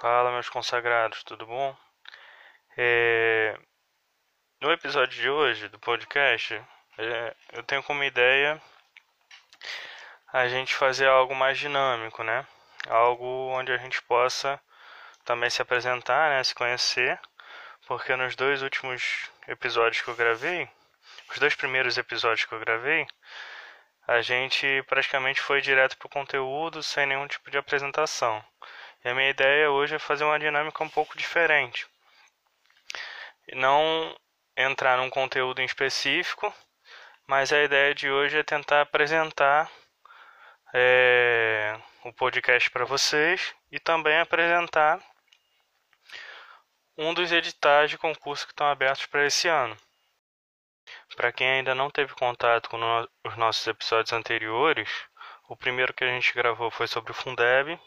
Fala, meus consagrados, tudo bom? É, No episódio de hoje do podcast, é, eu tenho como ideia a gente fazer algo mais dinâmico, né? Algo onde a gente possa também se apresentar, né? Se conhecer, porque nos dois últimos episódios que eu gravei, os dois primeiros episódios que eu gravei, a gente praticamente foi direto para o conteúdo sem nenhum tipo de apresentação. E a minha ideia hoje é fazer uma dinâmica um pouco diferente. Não entrar num conteúdo em específico, mas a ideia de hoje é tentar apresentar é, o podcast para vocês e também apresentar um dos editais de concurso que estão abertos para esse ano. Para quem ainda não teve contato com no os nossos episódios anteriores, o primeiro que a gente gravou foi sobre o Fundeb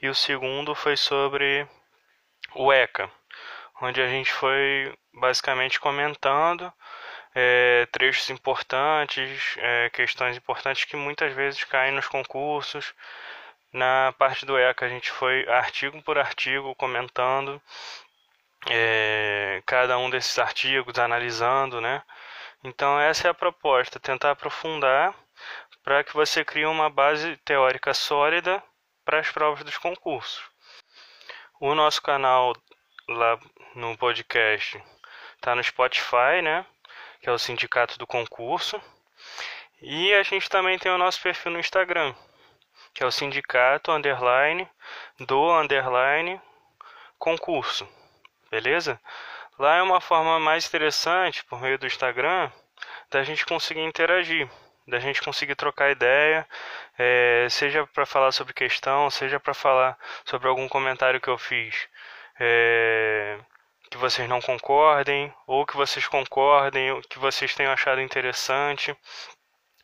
e o segundo foi sobre o ECA, onde a gente foi basicamente comentando é, trechos importantes, é, questões importantes que muitas vezes caem nos concursos. Na parte do ECA a gente foi artigo por artigo comentando é, cada um desses artigos, analisando, né? Então essa é a proposta, tentar aprofundar para que você crie uma base teórica sólida para as provas dos concursos. O nosso canal lá no podcast está no Spotify, né? Que é o Sindicato do Concurso. E a gente também tem o nosso perfil no Instagram, que é o Sindicato Underline do Underline Concurso. Beleza? Lá é uma forma mais interessante, por meio do Instagram, da gente conseguir interagir da gente conseguir trocar ideia, é, seja para falar sobre questão, seja para falar sobre algum comentário que eu fiz é, que vocês não concordem, ou que vocês concordem, ou que vocês tenham achado interessante.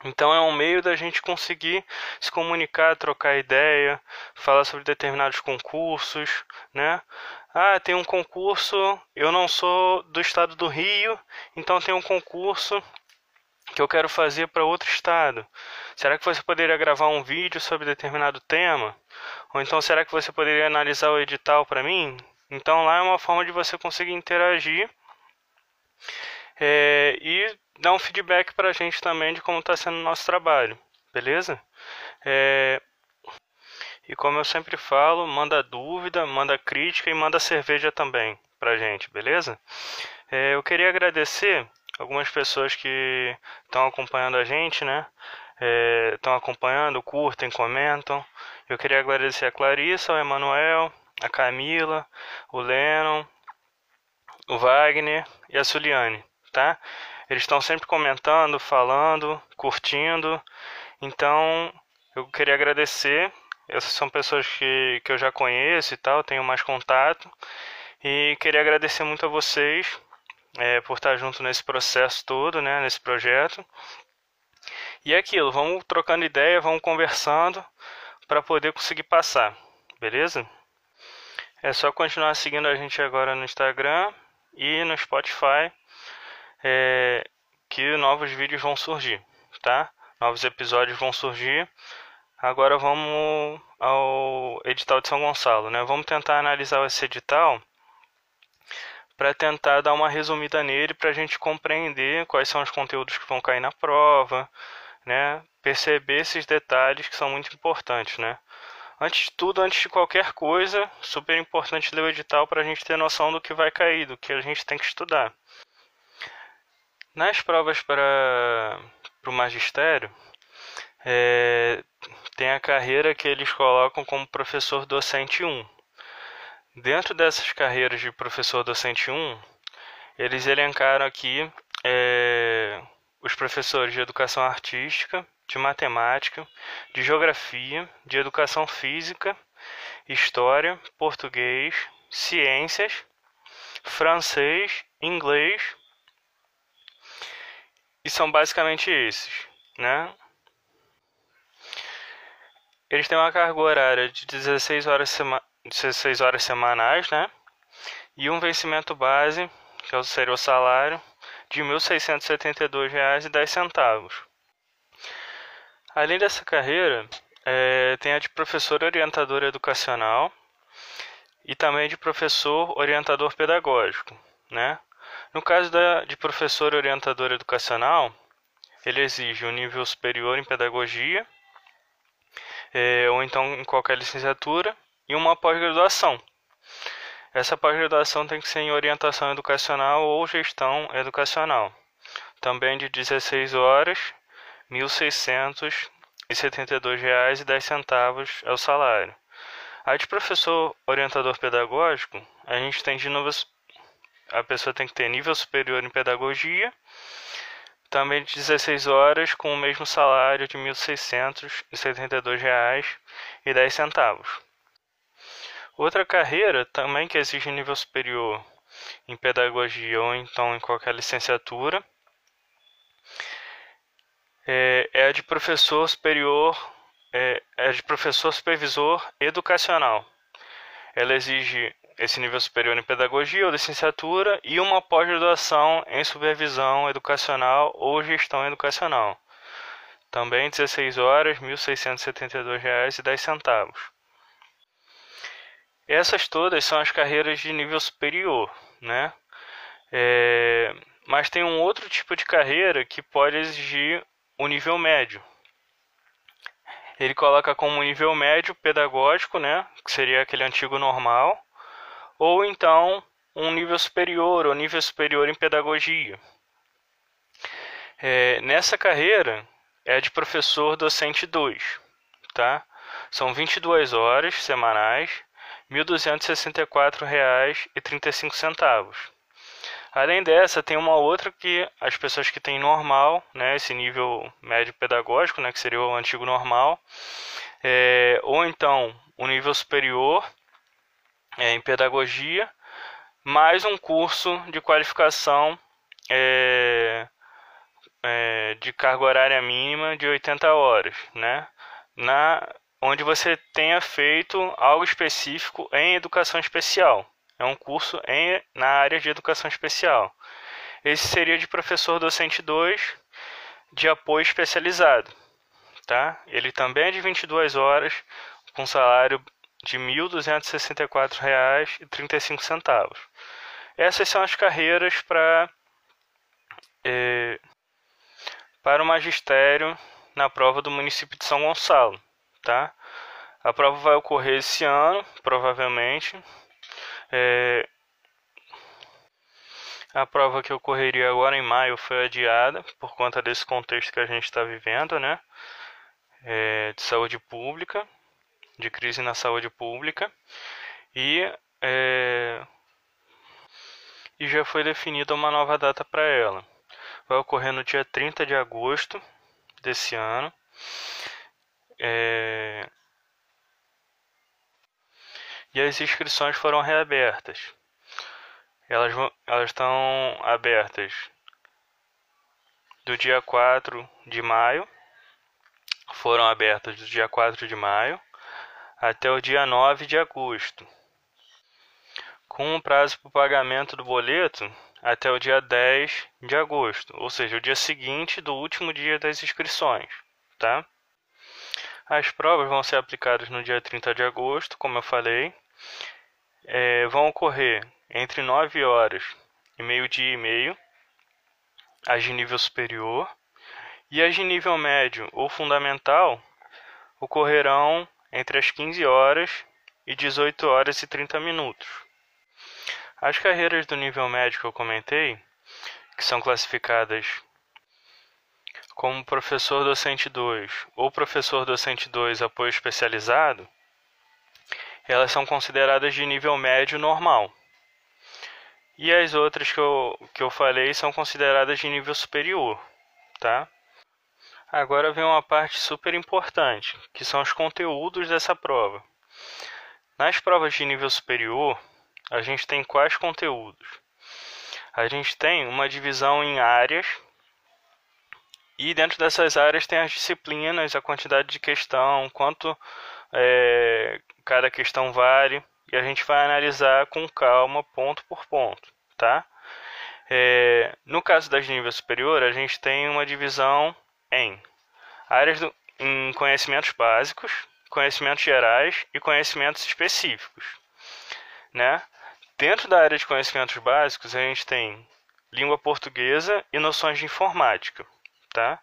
Então é um meio da gente conseguir se comunicar, trocar ideia, falar sobre determinados concursos, né? Ah, tem um concurso, eu não sou do estado do Rio, então tem um concurso que eu quero fazer para outro estado? Será que você poderia gravar um vídeo sobre determinado tema? Ou então será que você poderia analisar o edital para mim? Então lá é uma forma de você conseguir interagir é, e dar um feedback para a gente também de como está sendo o nosso trabalho, beleza? É, e como eu sempre falo, manda dúvida, manda crítica e manda cerveja também para a gente, beleza? É, eu queria agradecer algumas pessoas que estão acompanhando a gente, né? Estão é, acompanhando, curtem, comentam. Eu queria agradecer a Clarissa, o Emanuel, a Camila, o Lennon, o Wagner e a Suliane, tá? Eles estão sempre comentando, falando, curtindo. Então, eu queria agradecer. Essas são pessoas que, que eu já conheço e tal, tenho mais contato. E queria agradecer muito a vocês é, por estar junto nesse processo todo, né, nesse projeto. E é aquilo, vamos trocando ideia, vamos conversando para poder conseguir passar, beleza? É só continuar seguindo a gente agora no Instagram e no Spotify, é, que novos vídeos vão surgir, tá? Novos episódios vão surgir. Agora vamos ao edital de São Gonçalo, né? Vamos tentar analisar esse edital para tentar dar uma resumida nele para a gente compreender quais são os conteúdos que vão cair na prova, né? Perceber esses detalhes que são muito importantes, né? Antes de tudo, antes de qualquer coisa, super importante ler o edital para a gente ter noção do que vai cair, do que a gente tem que estudar. Nas provas para o magistério, é, tem a carreira que eles colocam como professor docente 1. Dentro dessas carreiras de professor docente 1, eles elencaram aqui é, os professores de educação artística, de matemática, de geografia, de educação física, história, português, ciências, francês, inglês. E são basicamente esses, né? Eles têm uma carga horária de 16 horas 16 horas semanais, né? E um vencimento base, que seria o salário, de R$ 1.672,10. Além dessa carreira, é, tem a de professor orientador educacional e também de professor orientador pedagógico, né? No caso da, de professor orientador educacional, ele exige um nível superior em pedagogia, é, ou então em qualquer licenciatura, e uma pós-graduação. Essa pós-graduação tem que ser em orientação educacional ou gestão educacional. Também de 16 horas, R$ 1.672,10 é o salário. A de professor orientador pedagógico, a gente tem de novo a pessoa tem que ter nível superior em pedagogia, também de 16 horas com o mesmo salário de R$ 1.672,10. Outra carreira também que exige nível superior em pedagogia ou então em qualquer licenciatura é, é a de professor superior é, é de professor supervisor educacional. Ela exige esse nível superior em pedagogia ou licenciatura e uma pós-graduação em supervisão educacional ou gestão educacional. Também 16 horas, R$ 1.672,10. Essas todas são as carreiras de nível superior, né? É, mas tem um outro tipo de carreira que pode exigir o nível médio, ele coloca como nível médio pedagógico, né, que seria aquele antigo normal, ou então um nível superior, ou nível superior em pedagogia. É, nessa carreira é de professor docente 2, tá? São 22 horas semanais, R$ 1.264,35. Além dessa, tem uma outra que as pessoas que têm normal, né, esse nível médio pedagógico, né, que seria o antigo normal, é, ou então o nível superior é, em pedagogia, mais um curso de qualificação é, é de carga horária mínima de 80 horas, né, na, onde você tenha feito algo específico em educação especial. É um curso em, na área de educação especial. Esse seria de professor docente 2 de apoio especializado. Tá? Ele também é de 22 horas, com salário de R$ 1.264,35. Essas são as carreiras para, é, para o magistério na prova do município de São Gonçalo. Tá? A prova vai ocorrer esse ano, provavelmente, é, a prova que ocorreria agora em maio foi adiada por conta desse contexto que a gente está vivendo, né? É, de saúde pública, de crise na saúde pública. E, é, e já foi definida uma nova data para ela. Vai ocorrer no dia 30 de agosto desse ano. É, e as inscrições foram reabertas. Elas, elas estão abertas do dia 4 de maio, foram abertas do dia 4 de maio até o dia 9 de agosto, com um prazo para o pagamento do boleto até o dia 10 de agosto, ou seja, o dia seguinte do último dia das inscrições, tá? As provas vão ser aplicadas no dia 30 de agosto, como eu falei, é, vão ocorrer entre 9 horas e meio-dia e meio, as de nível superior, e as de nível médio ou fundamental ocorrerão entre as 15 horas e 18 horas e 30 minutos. As carreiras do nível médio que eu comentei, que são classificadas como professor docente 2 ou professor docente 2 apoio especializado, elas são consideradas de nível médio normal. E as outras que eu, que eu falei são consideradas de nível superior, tá? Agora vem uma parte super importante, que são os conteúdos dessa prova. Nas provas de nível superior, a gente tem quais conteúdos? A gente tem uma divisão em áreas, e dentro dessas áreas tem as disciplinas, a quantidade de questão, quanto é, cada questão vale e a gente vai analisar com calma, ponto por ponto, tá? É, no caso das níveis superior, a gente tem uma divisão em áreas do, em conhecimentos básicos, conhecimentos gerais e conhecimentos específicos. né? Dentro da área de conhecimentos básicos, a gente tem língua portuguesa e noções de informática, tá?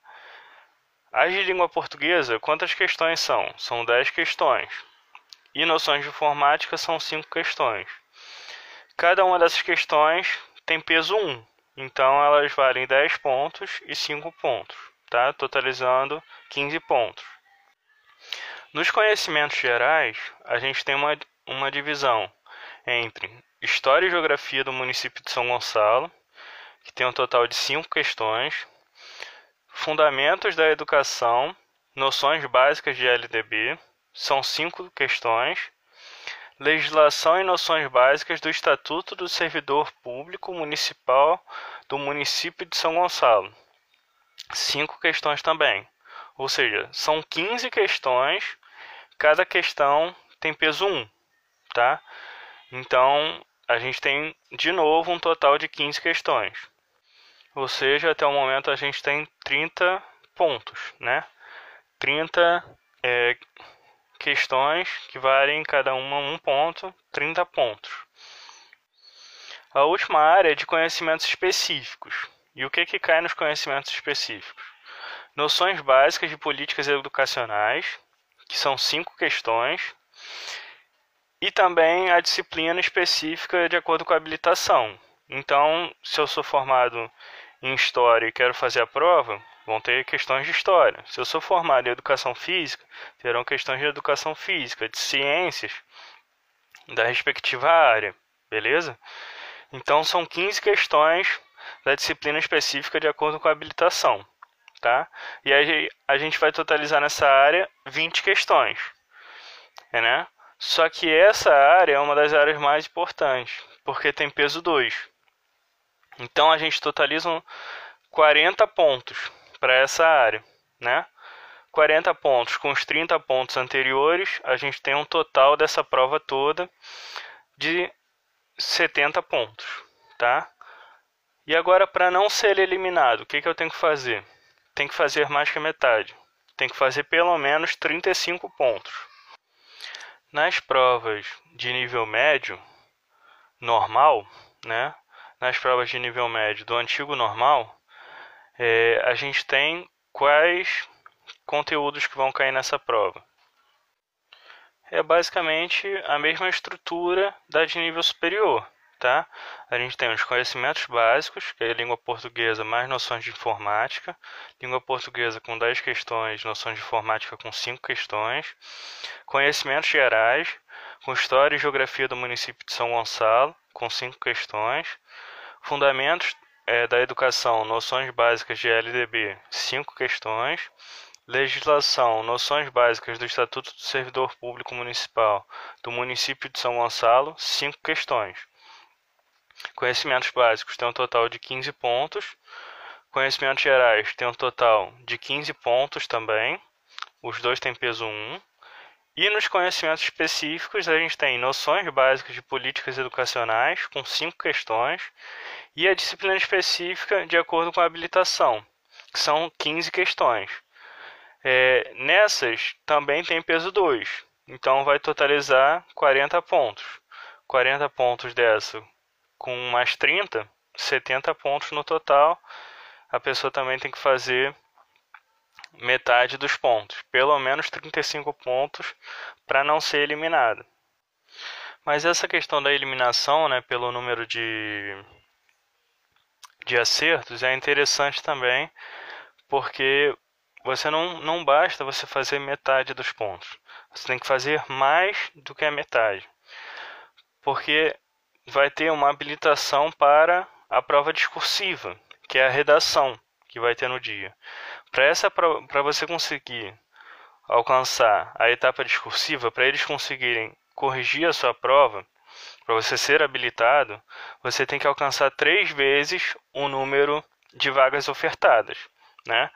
As de língua portuguesa, quantas questões são? São 10 questões. E noções de informática são 5 questões. Cada uma dessas questões tem peso 1. Então elas valem 10 pontos e 5 pontos, tá? Totalizando 15 pontos. Nos conhecimentos gerais, a gente tem uma, uma divisão entre História e Geografia do município de São Gonçalo, que tem um total de 5 questões, Fundamentos da Educação, Noções Básicas de LDB, são 5 questões, Legislação e noções básicas do Estatuto do Servidor Público Municipal do município de São Gonçalo. Cinco questões também. Ou seja, são 15 questões, cada questão tem peso 1, tá? Então, a gente tem de novo um total de 15 questões. Ou seja, até o momento a gente tem 30 pontos, né? 30 é, questões que valem cada uma um ponto, 30 pontos. A última área é de conhecimentos específicos. E o que, que cai nos conhecimentos específicos? Noções básicas de políticas educacionais, que são cinco questões, e também a disciplina específica de acordo com a habilitação. Então, se eu sou formado em História e quero fazer a prova, vão ter questões de história. Se eu sou formado em educação física, terão questões de educação física, de ciências, da respectiva área, beleza? Então são 15 questões da disciplina específica de acordo com a habilitação, tá? E aí a gente vai totalizar nessa área 20 questões, né? Só que essa área é uma das áreas mais importantes, porque tem peso 2. Então a gente totaliza 40 pontos para essa área, né? 40 pontos com os 30 pontos anteriores, a gente tem um total dessa prova toda de 70 pontos, tá? E agora, para não ser eliminado, o que, que eu tenho que fazer? Tem que fazer mais que a metade. Tem que fazer pelo menos 35 pontos. Nas provas de nível médio, normal, né? Nas provas de nível médio do antigo normal, é, a gente tem quais conteúdos que vão cair nessa prova. É basicamente a mesma estrutura da de nível superior, tá? A gente tem os conhecimentos básicos, que é língua portuguesa mais noções de informática, língua portuguesa com 10 questões, noções de informática com 5 questões, conhecimentos gerais, com história e geografia do município de São Gonçalo, com 5 questões, fundamentos é, da Educação, noções básicas de LDB, cinco questões. Legislação, noções básicas do Estatuto do Servidor Público Municipal do município de São Gonçalo, cinco questões. Conhecimentos básicos tem um total de 15 pontos. Conhecimentos gerais tem um total de 15 pontos também. Os dois têm peso 1. E nos conhecimentos específicos, a gente tem noções básicas de políticas educacionais, com cinco questões, e a disciplina específica de acordo com a habilitação, que são 15 questões. É, nessas também tem peso 2, então vai totalizar 40 pontos. 40 pontos dessa com mais 30, 70 pontos no total. A pessoa também tem que fazer metade dos pontos, pelo menos 35 pontos para não ser eliminado. Mas essa questão da eliminação, né, pelo número de, de acertos é interessante também, porque você não, não basta você fazer metade dos pontos. Você tem que fazer mais do que a metade. Porque vai ter uma habilitação para a prova discursiva, que é a redação que vai ter no dia. Para essa para você conseguir alcançar a etapa discursiva, para eles conseguirem corrigir a sua prova, para você ser habilitado, você tem que alcançar três vezes o número de vagas ofertadas, né?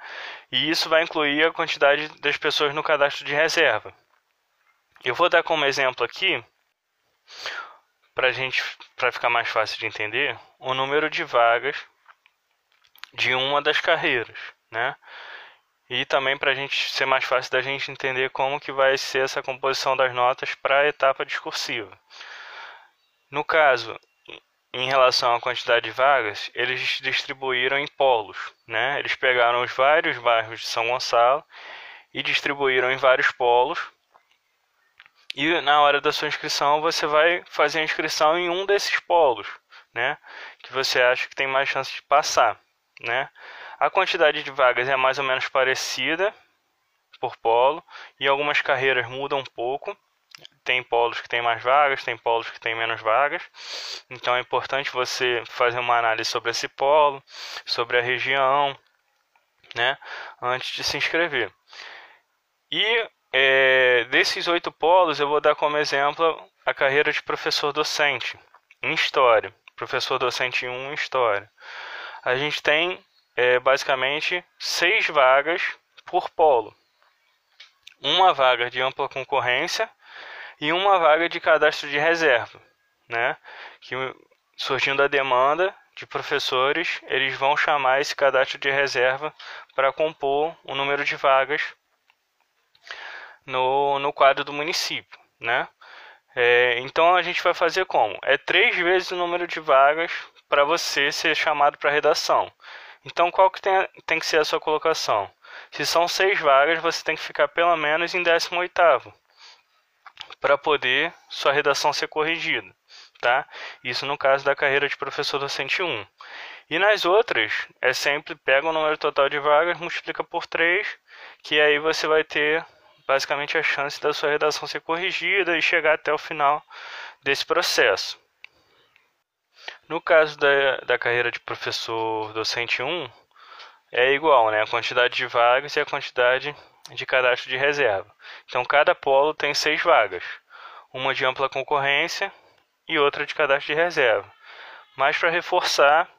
E isso vai incluir a quantidade das pessoas no cadastro de reserva. Eu vou dar como exemplo aqui, para gente, para ficar mais fácil de entender, o número de vagas de uma das carreiras, né? E também para a gente ser mais fácil da gente entender como que vai ser essa composição das notas para a etapa discursiva. No caso, em relação à quantidade de vagas, eles distribuíram em polos, né? Eles pegaram os vários bairros de São Gonçalo e distribuíram em vários polos. E na hora da sua inscrição, você vai fazer a inscrição em um desses polos, né? Que você acha que tem mais chance de passar, né? A quantidade de vagas é mais ou menos parecida por polo e algumas carreiras mudam um pouco tem polos que tem mais vagas, tem polos que tem menos vagas. Então é importante você fazer uma análise sobre esse polo, sobre a região, né, antes de se inscrever. E é, desses oito polos, eu vou dar como exemplo a carreira de professor docente em História. Professor docente 1 em História. A gente tem é, basicamente seis vagas por polo. Uma vaga de ampla concorrência e uma vaga de cadastro de reserva, né? Que surgindo a demanda de professores, eles vão chamar esse cadastro de reserva para compor o número de vagas no, no quadro do município, né? É, então a gente vai fazer como? É três vezes o número de vagas para você ser chamado para redação. Então qual que tem, tem que ser a sua colocação? Se são seis vagas, você tem que ficar pelo menos em 18 oitavo para poder sua redação ser corrigida, tá? Isso no caso da carreira de professor docente 1. E nas outras, é sempre pega o número total de vagas, multiplica por 3, que aí você vai ter basicamente a chance da sua redação ser corrigida e chegar até o final desse processo. No caso da, da carreira de professor docente 1, é igual, né? A quantidade de vagas e a quantidade de cadastro de reserva. Então, cada polo tem seis vagas, uma de ampla concorrência e outra de cadastro de reserva. Mas, para reforçar,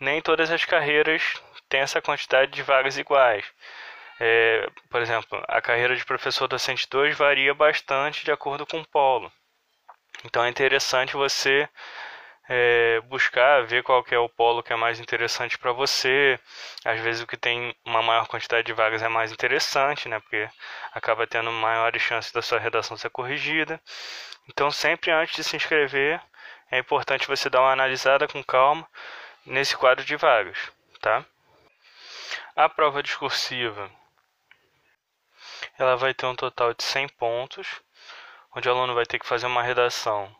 nem todas as carreiras têm essa quantidade de vagas iguais. É, por exemplo, a carreira de professor docente 2 varia bastante de acordo com o polo. Então é interessante você é, buscar, ver qual que é o polo que é mais interessante para você. Às vezes o que tem uma maior quantidade de vagas é mais interessante, né? Porque acaba tendo maiores chances da sua redação ser corrigida. Então sempre antes de se inscrever é importante você dar uma analisada com calma nesse quadro de vagas, tá? A prova discursiva ela vai ter um total de 100 pontos, onde o aluno vai ter que fazer uma redação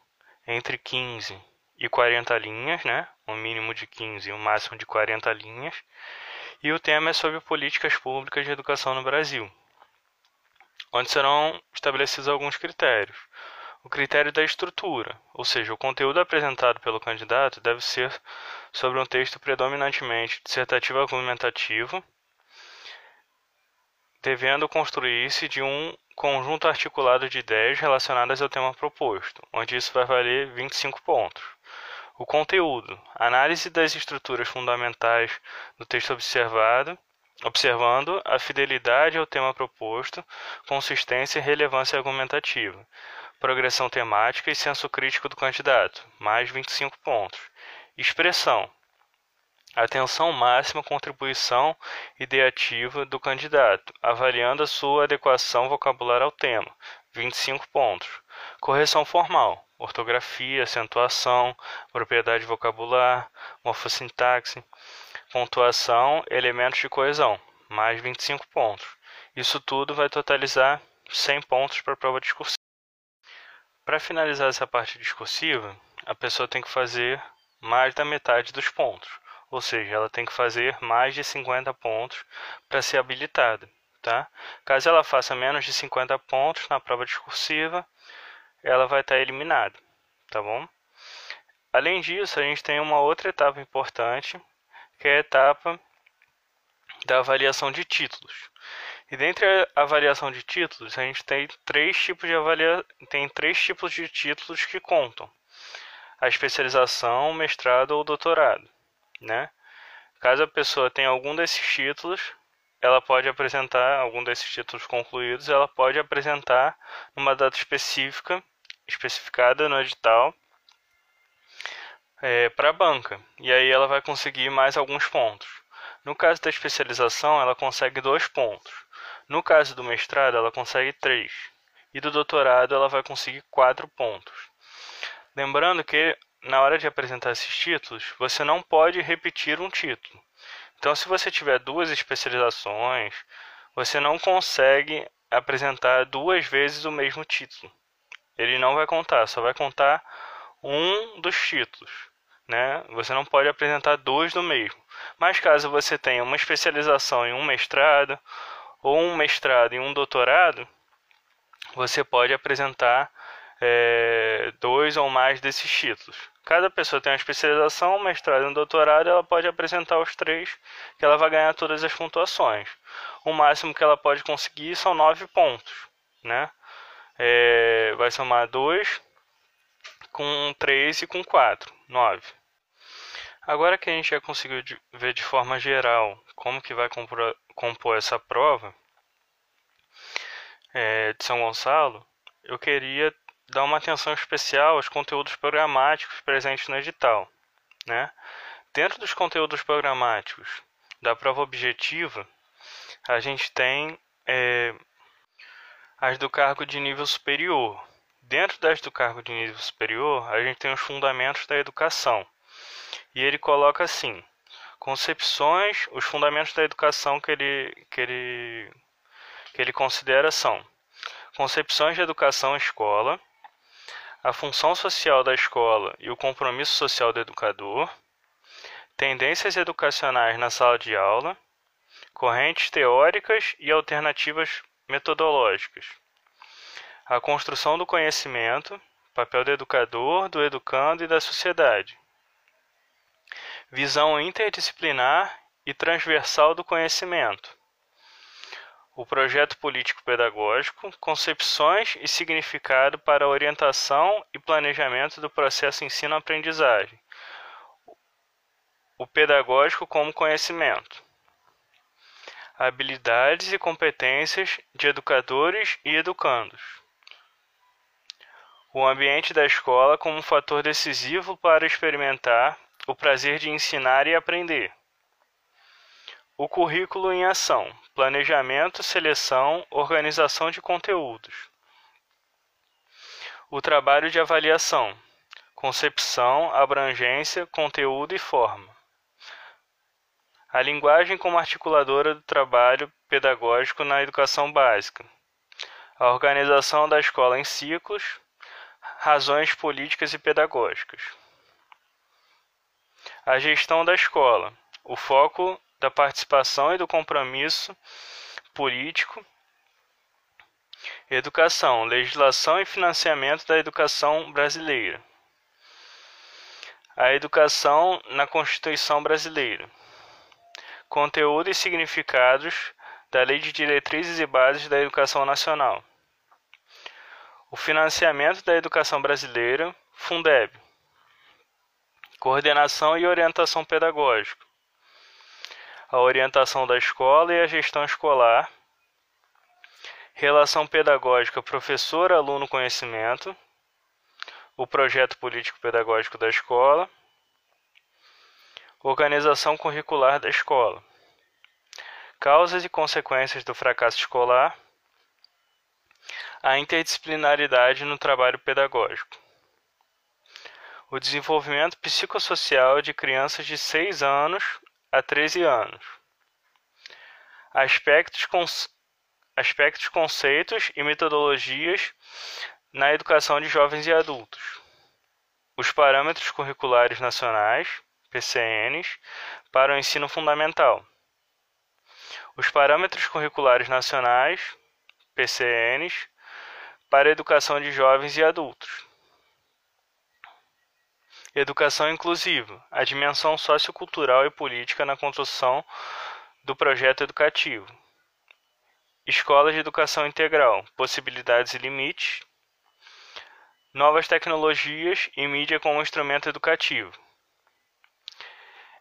entre 15 e 40 linhas, né? Um mínimo de 15 e um máximo de 40 linhas. E o tema é sobre políticas públicas de educação no Brasil, onde serão estabelecidos alguns critérios. O critério da estrutura, ou seja, o conteúdo apresentado pelo candidato deve ser sobre um texto predominantemente dissertativo argumentativo, devendo construir-se de um conjunto articulado de ideias relacionadas ao tema proposto, onde isso vai valer 25 pontos. O conteúdo: análise das estruturas fundamentais do texto observado, observando a fidelidade ao tema proposto, consistência e relevância argumentativa, progressão temática e senso crítico do candidato, mais 25 pontos. Expressão: atenção máxima contribuição ideativa do candidato, avaliando a sua adequação vocabular ao tema, 25 pontos. Correção formal: ortografia, acentuação, propriedade vocabular, morfossintaxe, pontuação, elementos de coesão, mais 25 pontos. Isso tudo vai totalizar 100 pontos para a prova discursiva. Para finalizar essa parte discursiva, a pessoa tem que fazer mais da metade dos pontos, ou seja, ela tem que fazer mais de 50 pontos para ser habilitada. Tá? Caso ela faça menos de 50 pontos na prova discursiva, ela vai estar eliminada, tá bom? Além disso, a gente tem uma outra etapa importante, que é a etapa da avaliação de títulos. E dentre a avaliação de títulos, a gente tem três tipos de avalia... tem três tipos de títulos que contam: a especialização, mestrado ou doutorado, né? Caso a pessoa tenha algum desses títulos, ela pode apresentar algum desses títulos concluídos, ela pode apresentar numa data específica especificada no edital é, para a banca. E aí ela vai conseguir mais alguns pontos. No caso da especialização, ela consegue dois pontos. No caso do mestrado, ela consegue três. E do doutorado, ela vai conseguir quatro pontos. Lembrando que na hora de apresentar esses títulos, você não pode repetir um título. Então, se você tiver duas especializações, você não consegue apresentar duas vezes o mesmo título. Ele não vai contar, só vai contar um dos títulos. Né? Você não pode apresentar dois do mesmo. Mas caso você tenha uma especialização em um mestrado ou um mestrado em um doutorado, você pode apresentar é, dois ou mais desses títulos. Cada pessoa tem uma especialização, um mestrado e um doutorado, ela pode apresentar os três, que ela vai ganhar todas as pontuações. O máximo que ela pode conseguir são nove pontos, né? É, vai somar dois com três e com quatro, nove. Agora que a gente já conseguiu ver de forma geral como que vai compor, compor essa prova é, de São Gonçalo, eu queria dar uma atenção especial aos conteúdos programáticos presentes no edital. Né? Dentro dos conteúdos programáticos da prova objetiva, a gente tem é, as do cargo de nível superior. Dentro das do cargo de nível superior, a gente tem os fundamentos da educação. E ele coloca assim: concepções, os fundamentos da educação que ele, que ele, que ele considera são concepções de educação escola, a função social da escola e o compromisso social do educador, tendências educacionais na sala de aula, correntes teóricas e alternativas metodológicas, a construção do conhecimento, papel do educador, do educando e da sociedade, visão interdisciplinar e transversal do conhecimento. O projeto político-pedagógico, concepções e significado para orientação e planejamento do processo ensino-aprendizagem, o pedagógico como conhecimento, habilidades e competências de educadores e educandos, o ambiente da escola como um fator decisivo para experimentar o prazer de ensinar e aprender. O currículo em ação: planejamento, seleção, organização de conteúdos. O trabalho de avaliação: concepção, abrangência, conteúdo e forma. A linguagem como articuladora do trabalho pedagógico na educação básica. A organização da escola em ciclos, razões políticas e pedagógicas. A gestão da escola. O foco da participação e do compromisso político. Educação, legislação e financiamento da educação brasileira. A educação na Constituição brasileira. Conteúdo e significados da Lei de Diretrizes e Bases da Educação Nacional. O financiamento da educação brasileira, Fundeb. Coordenação e orientação pedagógica a orientação da escola e a gestão escolar, relação pedagógica professor-aluno-conhecimento, o projeto político-pedagógico da escola, organização curricular da escola, causas e consequências do fracasso escolar, a interdisciplinaridade no trabalho pedagógico, o desenvolvimento psicossocial de crianças de 6 anos a 13 anos. Aspectos, aspectos, conceitos e metodologias na educação de jovens e adultos. Os parâmetros curriculares nacionais, PCNs, para o ensino fundamental. Os parâmetros curriculares nacionais, PCNs, para a educação de jovens e adultos. Educação inclusiva, a dimensão sociocultural e política na construção do projeto educativo. Escolas de educação integral, possibilidades e limites. Novas tecnologias e mídia como instrumento educativo.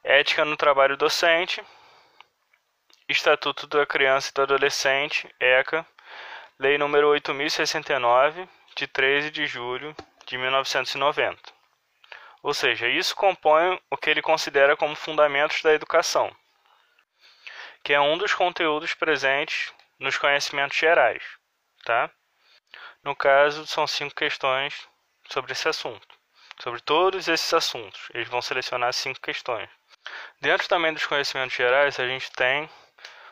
Ética no trabalho docente. Estatuto da Criança e do Adolescente, ECA, Lei nº 8069, de 13 de julho de 1990. Ou seja, isso compõe o que ele considera como fundamentos da educação, que é um dos conteúdos presentes nos conhecimentos gerais, tá? No caso, são cinco questões sobre esse assunto. sobre todos esses assuntos. Eles vão selecionar cinco questões. Dentro também dos conhecimentos gerais, a gente tem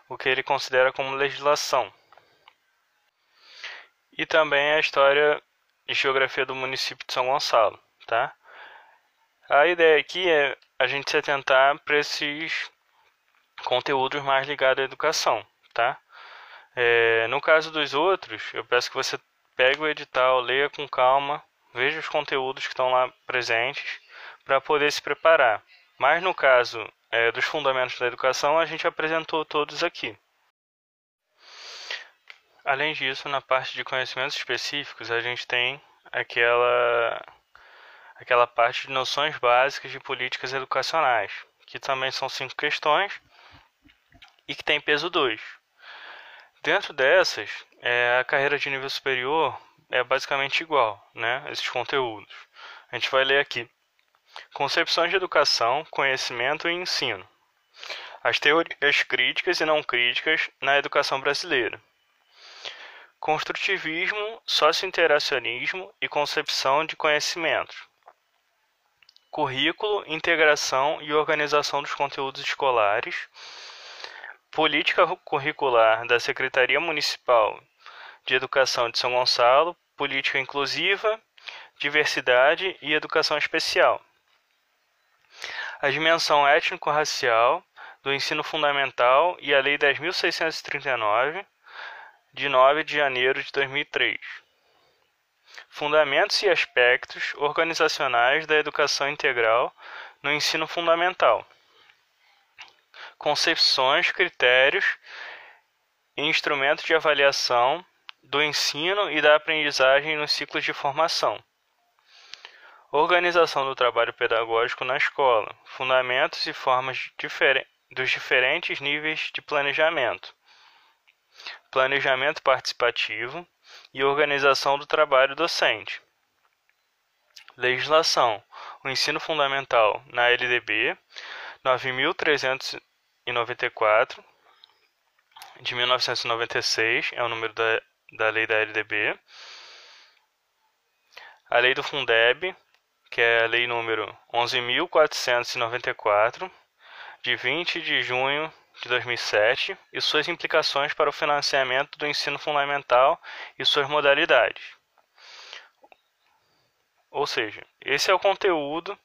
o que ele considera como legislação. E também a história e geografia do município de São Gonçalo, tá? A ideia aqui é a gente se atentar para esses conteúdos mais ligados à educação, tá? É, no caso dos outros, eu peço que você pegue o edital, leia com calma, veja os conteúdos que estão lá presentes para poder se preparar. Mas no caso é, dos fundamentos da educação, a gente apresentou todos aqui. Além disso, na parte de conhecimentos específicos, a gente tem aquela aquela parte de noções básicas de políticas educacionais, que também são cinco questões e que tem peso 2. Dentro dessas, é, a carreira de nível superior é basicamente igual, né? Esses conteúdos. A gente vai ler aqui. Concepções de educação, conhecimento e ensino. As teorias críticas e não críticas na educação brasileira. Construtivismo, socio-interacionismo e concepção de conhecimento. Currículo, integração e organização dos conteúdos escolares. Política curricular da Secretaria Municipal de Educação de São Gonçalo, Política Inclusiva, Diversidade e Educação Especial. A dimensão étnico-racial do ensino fundamental e a Lei 10.639, de 9 de janeiro de 2003. Fundamentos e aspectos organizacionais da educação integral no ensino fundamental. Concepções, critérios e instrumentos de avaliação do ensino e da aprendizagem nos ciclos de formação. Organização do trabalho pedagógico na escola, fundamentos e formas dos diferentes níveis de planejamento, planejamento participativo e organização do trabalho docente. Legislação: o ensino fundamental na LDB 9394 de 1996 é o número da da lei da LDB, a lei do Fundeb, que é a lei número 11.494, de 20 de junho de 2007, e suas implicações para o financiamento do ensino fundamental e suas modalidades. Ou seja, esse é o conteúdo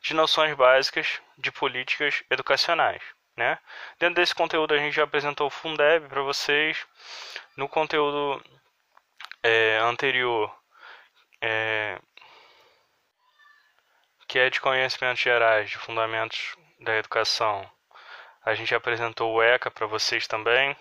de noções básicas de políticas educacionais. Né? Dentro desse conteúdo a gente já apresentou o Fundeb para vocês, no conteúdo é, anterior, é, que é de conhecimentos gerais, de fundamentos da educação, a gente apresentou o ECA para vocês também.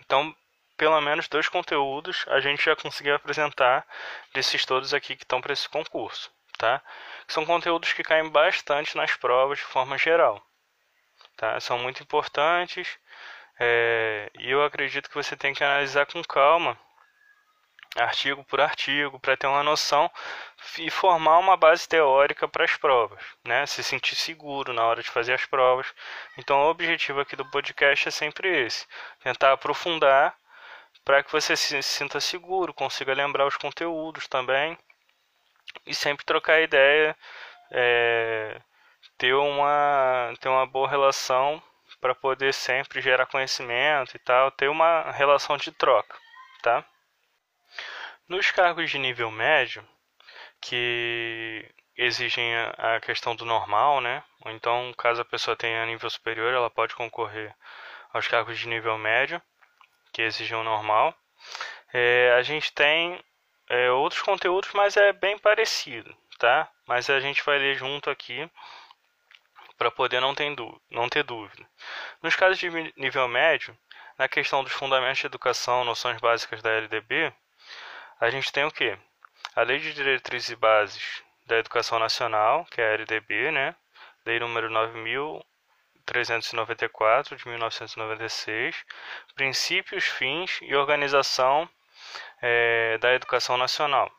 Então, pelo menos dois conteúdos a gente já conseguiu apresentar desses todos aqui que estão para esse concurso, tá? São conteúdos que caem bastante nas provas de forma geral, tá? São muito importantes é, e eu acredito que você tem que analisar com calma, artigo por artigo, para ter uma noção e formar uma base teórica para as provas, né? Se sentir seguro na hora de fazer as provas. Então, o objetivo aqui do podcast é sempre esse: tentar aprofundar para que você se sinta seguro, consiga lembrar os conteúdos também e sempre trocar ideia, é, ter uma ter uma boa relação para poder sempre gerar conhecimento e tal, ter uma relação de troca, tá? Nos cargos de nível médio, que exigem a questão do normal, né? Ou então, caso a pessoa tenha nível superior, ela pode concorrer aos cargos de nível médio, que exigem o normal. É, a gente tem é, outros conteúdos, mas é bem parecido, tá? Mas a gente vai ler junto aqui para poder não ter, não ter dúvida. Nos casos de nível médio, na questão dos fundamentos de educação, noções básicas da LDB, a gente tem o que? A Lei de Diretrizes e Bases da Educação Nacional, que é a LDB, né? Lei número 9394 de 1996, princípios, fins e organização é, da educação nacional.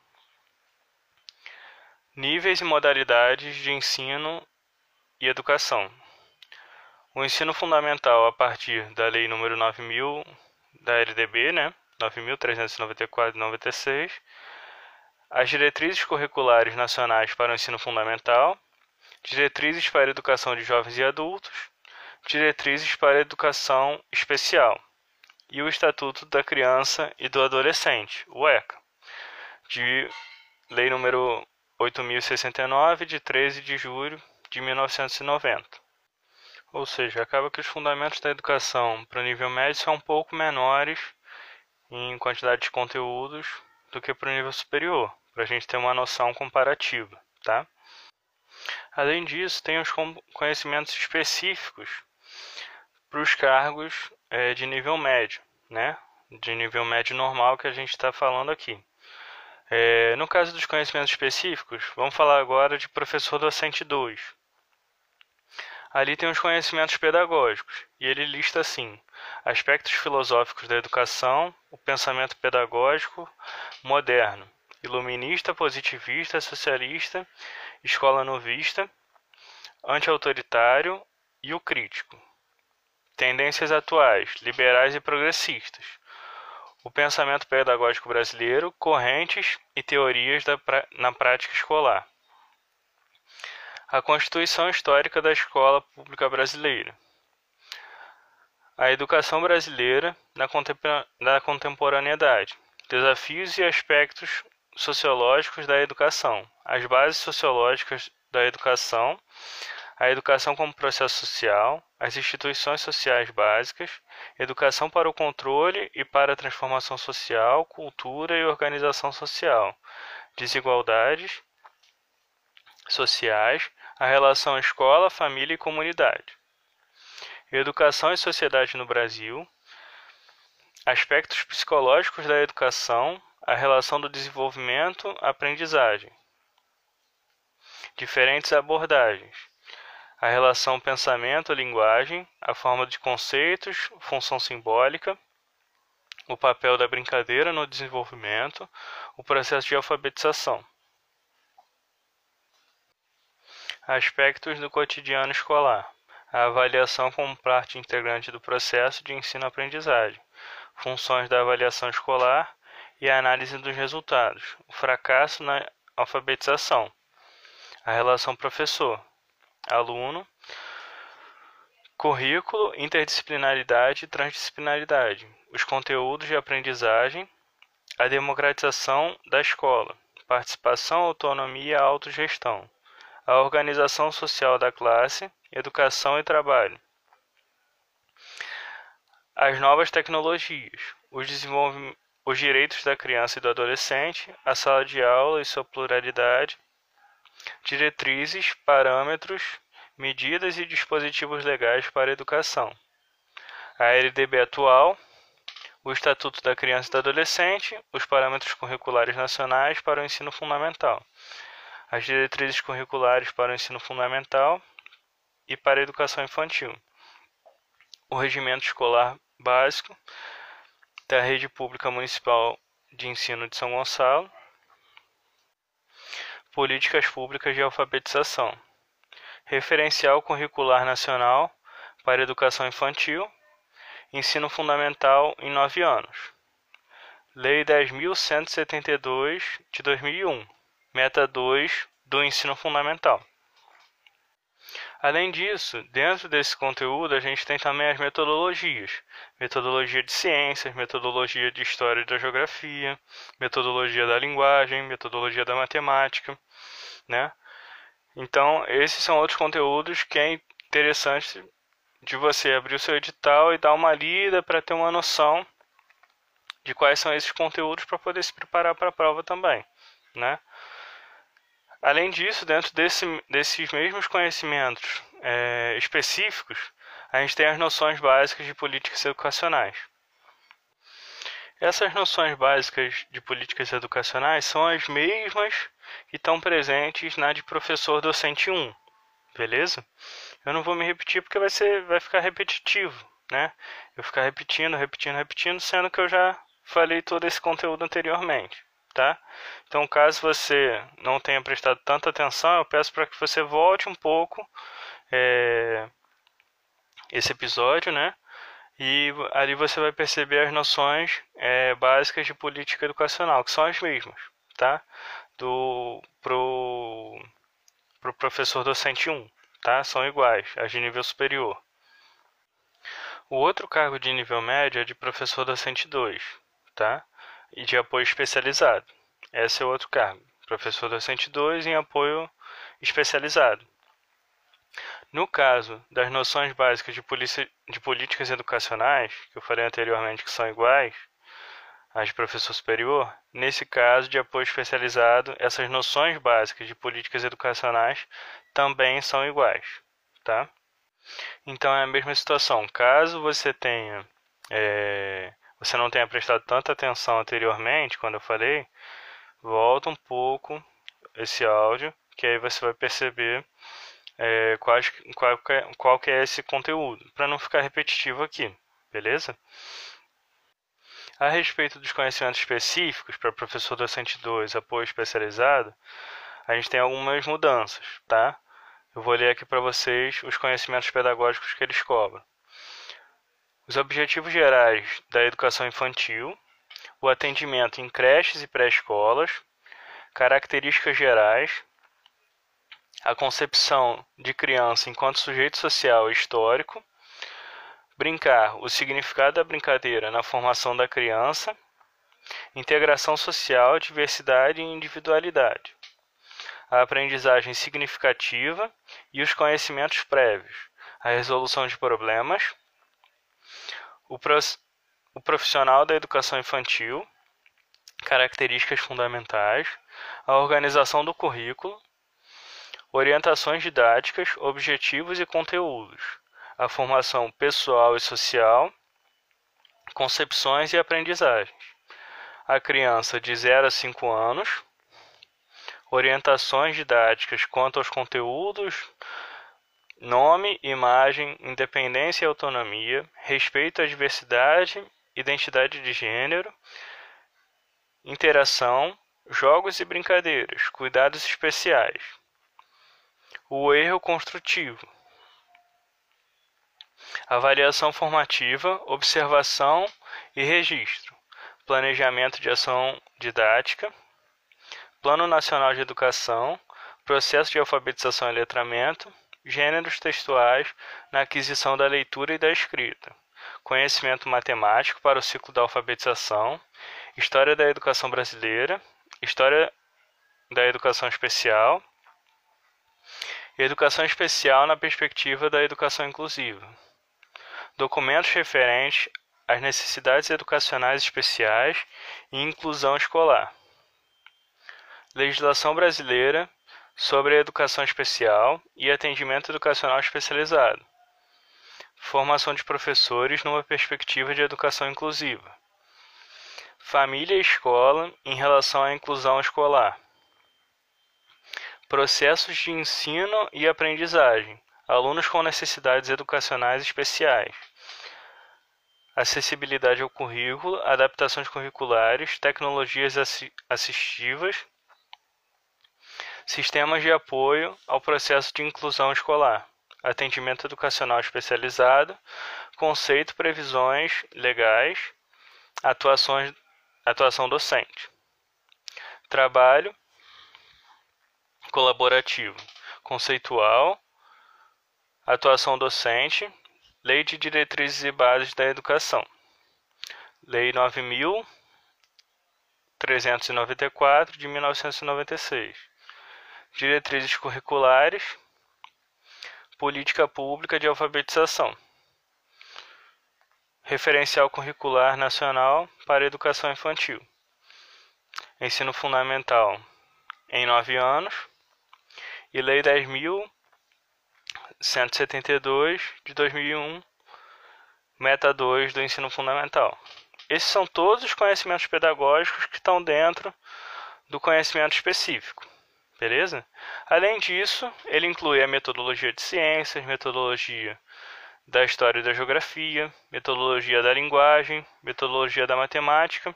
Níveis e modalidades de ensino e educação. O ensino fundamental a partir da Lei número 9000 da LDB, né? 9394 96. As diretrizes curriculares nacionais para o ensino fundamental, diretrizes para a educação de jovens e adultos, diretrizes para a educação especial e o Estatuto da Criança e do Adolescente, o ECA, de Lei número 8069 de 13 de julho de 1990. Ou seja, acaba que os fundamentos da educação para o nível médio são um pouco menores em quantidade de conteúdos do que para o nível superior, para a gente ter uma noção comparativa, tá? Além disso, tem os conhecimentos específicos para os cargos é, de nível médio, né? De nível médio normal que a gente está falando aqui. É, no caso dos conhecimentos específicos, vamos falar agora de professor docente 2. Ali tem os conhecimentos pedagógicos, e ele lista assim: aspectos filosóficos da educação, o pensamento pedagógico moderno, iluminista, positivista, socialista, escola novista, anti-autoritário e o crítico. Tendências atuais, liberais e progressistas. O pensamento pedagógico brasileiro, correntes e teorias da, na prática escolar. A Constituição Histórica da Escola Pública Brasileira. A educação brasileira na, na contemporaneidade. Desafios e aspectos sociológicos da educação. As bases sociológicas da educação a educação como processo social, as instituições sociais básicas, educação para o controle e para a transformação social, cultura e organização social, desigualdades sociais, a relação escola, família e comunidade. Educação e sociedade no Brasil, aspectos psicológicos da educação, a relação do desenvolvimento, aprendizagem. Diferentes abordagens a relação pensamento-linguagem, a forma de conceitos, função simbólica, o papel da brincadeira no desenvolvimento, o processo de alfabetização. Aspectos do cotidiano escolar: a avaliação como parte integrante do processo de ensino-aprendizagem, funções da avaliação escolar e a análise dos resultados, o fracasso na alfabetização, a relação professor, aluno, currículo, interdisciplinaridade e transdisciplinaridade, os conteúdos de aprendizagem, a democratização da escola, participação, autonomia e autogestão, a organização social da classe, educação e trabalho, as novas tecnologias, os, os direitos da criança e do adolescente, a sala de aula e sua pluralidade, diretrizes, parâmetros, medidas e dispositivos legais para a educação. A LDB atual, o Estatuto da Criança e do Adolescente, os parâmetros curriculares nacionais para o ensino fundamental, as diretrizes curriculares para o ensino fundamental e para a educação infantil, o regimento escolar básico da rede pública municipal de ensino de São Gonçalo, Políticas Públicas de Alfabetização. Referencial Curricular Nacional para Educação Infantil. Ensino Fundamental em 9 anos. Lei 10.172 de 2001. Meta 2 do Ensino Fundamental. Além disso, dentro desse conteúdo, a gente tem também as metodologias: metodologia de ciências, metodologia de história e da geografia, metodologia da linguagem, metodologia da matemática, né? Então, esses são outros conteúdos que é interessante de você abrir o seu edital e dar uma lida para ter uma noção de quais são esses conteúdos para poder se preparar para a prova também, né? Além disso, dentro desse, desses mesmos conhecimentos é, específicos, a gente tem as noções básicas de políticas educacionais. Essas noções básicas de políticas educacionais são as mesmas que estão presentes na de professor docente 1, beleza? Eu não vou me repetir porque vai, ser, vai ficar repetitivo, né? Eu ficar repetindo, repetindo, repetindo, sendo que eu já falei todo esse conteúdo anteriormente tá? Então, caso você não tenha prestado tanta atenção, eu peço para que você volte um pouco é, esse episódio, né? E ali você vai perceber as noções é, básicas de política educacional, que são as mesmas, tá? do pro, pro professor docente 1, tá? São iguais, as de nível superior. O outro cargo de nível médio é de professor docente 2, tá? E de apoio especializado. Esse é o outro cargo, professor docente 2 em apoio especializado. No caso das noções básicas de, polícia, de políticas educacionais, que eu falei anteriormente que são iguais às de professor superior, nesse caso de apoio especializado, essas noções básicas de políticas educacionais também são iguais, tá? Então é a mesma situação. Caso você tenha, é, você não tenha prestado tanta atenção anteriormente, quando eu falei, volta um pouco esse áudio, que aí você vai perceber é, qual, qual, qual que é esse conteúdo, para não ficar repetitivo aqui, beleza? A respeito dos conhecimentos específicos para professor docente 2, apoio especializado, a gente tem algumas mudanças, tá? Eu vou ler aqui para vocês os conhecimentos pedagógicos que eles cobram. Os objetivos gerais da educação infantil, o atendimento em creches e pré-escolas, características gerais, a concepção de criança enquanto sujeito social e histórico, brincar, o significado da brincadeira na formação da criança, integração social, diversidade e individualidade, a aprendizagem significativa e os conhecimentos prévios, a resolução de problemas, o, o profissional da educação infantil, características fundamentais, a organização do currículo, orientações didáticas, objetivos e conteúdos, a formação pessoal e social, concepções e aprendizagens. A criança de 0 a 5 anos, orientações didáticas quanto aos conteúdos, nome, imagem, independência e autonomia, respeito à diversidade, identidade de gênero, interação, jogos e brincadeiras, cuidados especiais. O erro construtivo, avaliação formativa, observação e registro, planejamento de ação didática, Plano Nacional de Educação, processo de alfabetização e letramento, gêneros textuais na aquisição da leitura e da escrita, conhecimento matemático para o ciclo da alfabetização, história da educação brasileira, história da educação especial, Educação especial na perspectiva da educação inclusiva. Documentos referentes às necessidades educacionais especiais e inclusão escolar. Legislação brasileira sobre educação especial e atendimento educacional especializado. Formação de professores numa perspectiva de educação inclusiva. Família e escola em relação à inclusão escolar processos de ensino e aprendizagem, alunos com necessidades educacionais especiais, acessibilidade ao currículo, adaptações curriculares, tecnologias assistivas, sistemas de apoio ao processo de inclusão escolar, atendimento educacional especializado, conceito, previsões legais, atuações, atuação docente. Trabalho, colaborativo, conceitual, atuação docente, Lei de Diretrizes e Bases da Educação, Lei 9.394 de 1996, Diretrizes Curriculares, Política Pública de Alfabetização, Referencial Curricular Nacional para Educação Infantil, Ensino Fundamental em nove anos e Lei 10.172 de 2001, Meta 2 do ensino fundamental. Esses são todos os conhecimentos pedagógicos que estão dentro do conhecimento específico. Beleza? Além disso, ele inclui a metodologia de ciências, metodologia da história e da geografia, metodologia da linguagem, metodologia da matemática,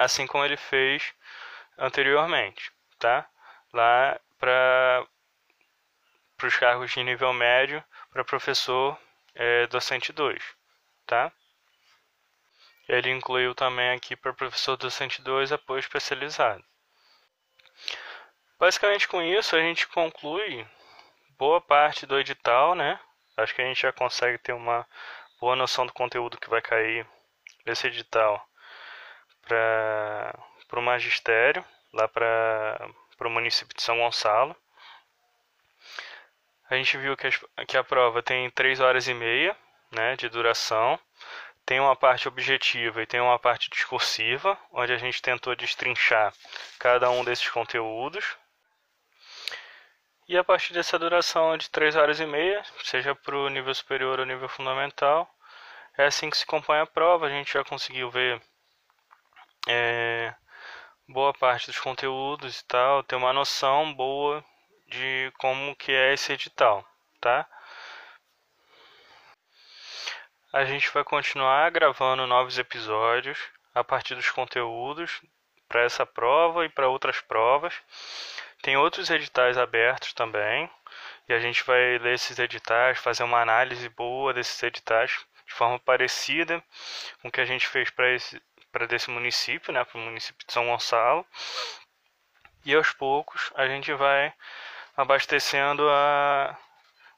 assim como ele fez anteriormente, tá? Lá para os cargos de nível médio para professor é, docente 2, tá? Ele incluiu também aqui para professor docente 2 apoio especializado, Basicamente com isso a gente conclui boa parte do edital, né? Acho que a gente já consegue ter uma boa noção do conteúdo que vai cair nesse edital para o magistério, lá para o município de São Gonçalo. A gente viu que, a, que a prova tem 3 horas e meia né, de duração. Tem uma parte objetiva e tem uma parte discursiva, onde a gente tentou destrinchar cada um desses conteúdos. E a partir dessa duração de 3 horas e meia, seja para o nível superior ou nível fundamental, é assim que se compõe a prova. A gente já conseguiu ver é, boa parte dos conteúdos e tal, ter uma noção boa de como que é esse edital, tá? A gente vai continuar gravando novos episódios a partir dos conteúdos para essa prova e para outras provas. Tem outros editais abertos também, e a gente vai ler esses editais, fazer uma análise boa desses editais de forma parecida com o que a gente fez para esse para desse município, né, para o município de São Gonçalo. E aos poucos a gente vai abastecendo a,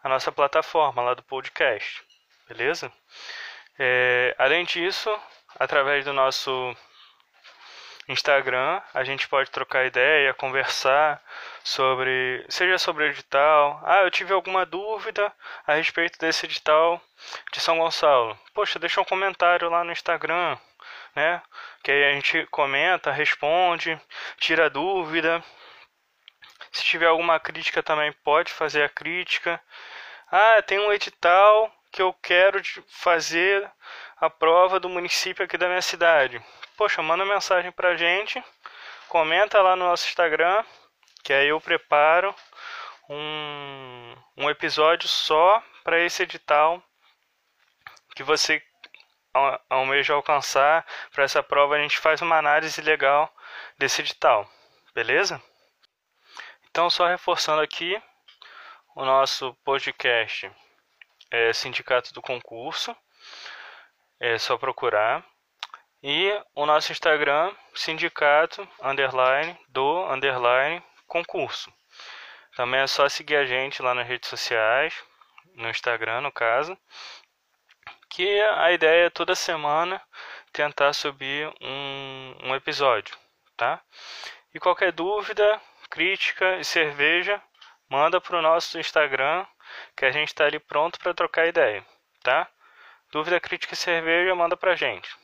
a nossa plataforma lá do podcast, beleza? É, além disso, através do nosso Instagram, a gente pode trocar ideia, conversar sobre, seja sobre o edital. Ah, eu tive alguma dúvida a respeito desse edital de São Gonçalo. Poxa, deixa um comentário lá no Instagram, né? Que aí a gente comenta, responde, tira dúvida. Se tiver alguma crítica também pode fazer a crítica. Ah, tem um edital que eu quero fazer a prova do município aqui da minha cidade poxa, manda mensagem pra gente, comenta lá no nosso Instagram, que aí eu preparo um, um episódio só para esse edital que você almeja alcançar. Para essa prova, a gente faz uma análise legal desse edital, beleza? Então, só reforçando aqui, o nosso podcast é Sindicato do Concurso. É só procurar. E o nosso Instagram, sindicato, underline, do, underline, concurso. Também é só seguir a gente lá nas redes sociais, no Instagram, no caso. Que a ideia é toda semana tentar subir um, um episódio, tá? E qualquer dúvida, crítica e cerveja, manda para o nosso Instagram, que a gente está ali pronto para trocar ideia, tá? Dúvida, crítica e cerveja, manda para gente.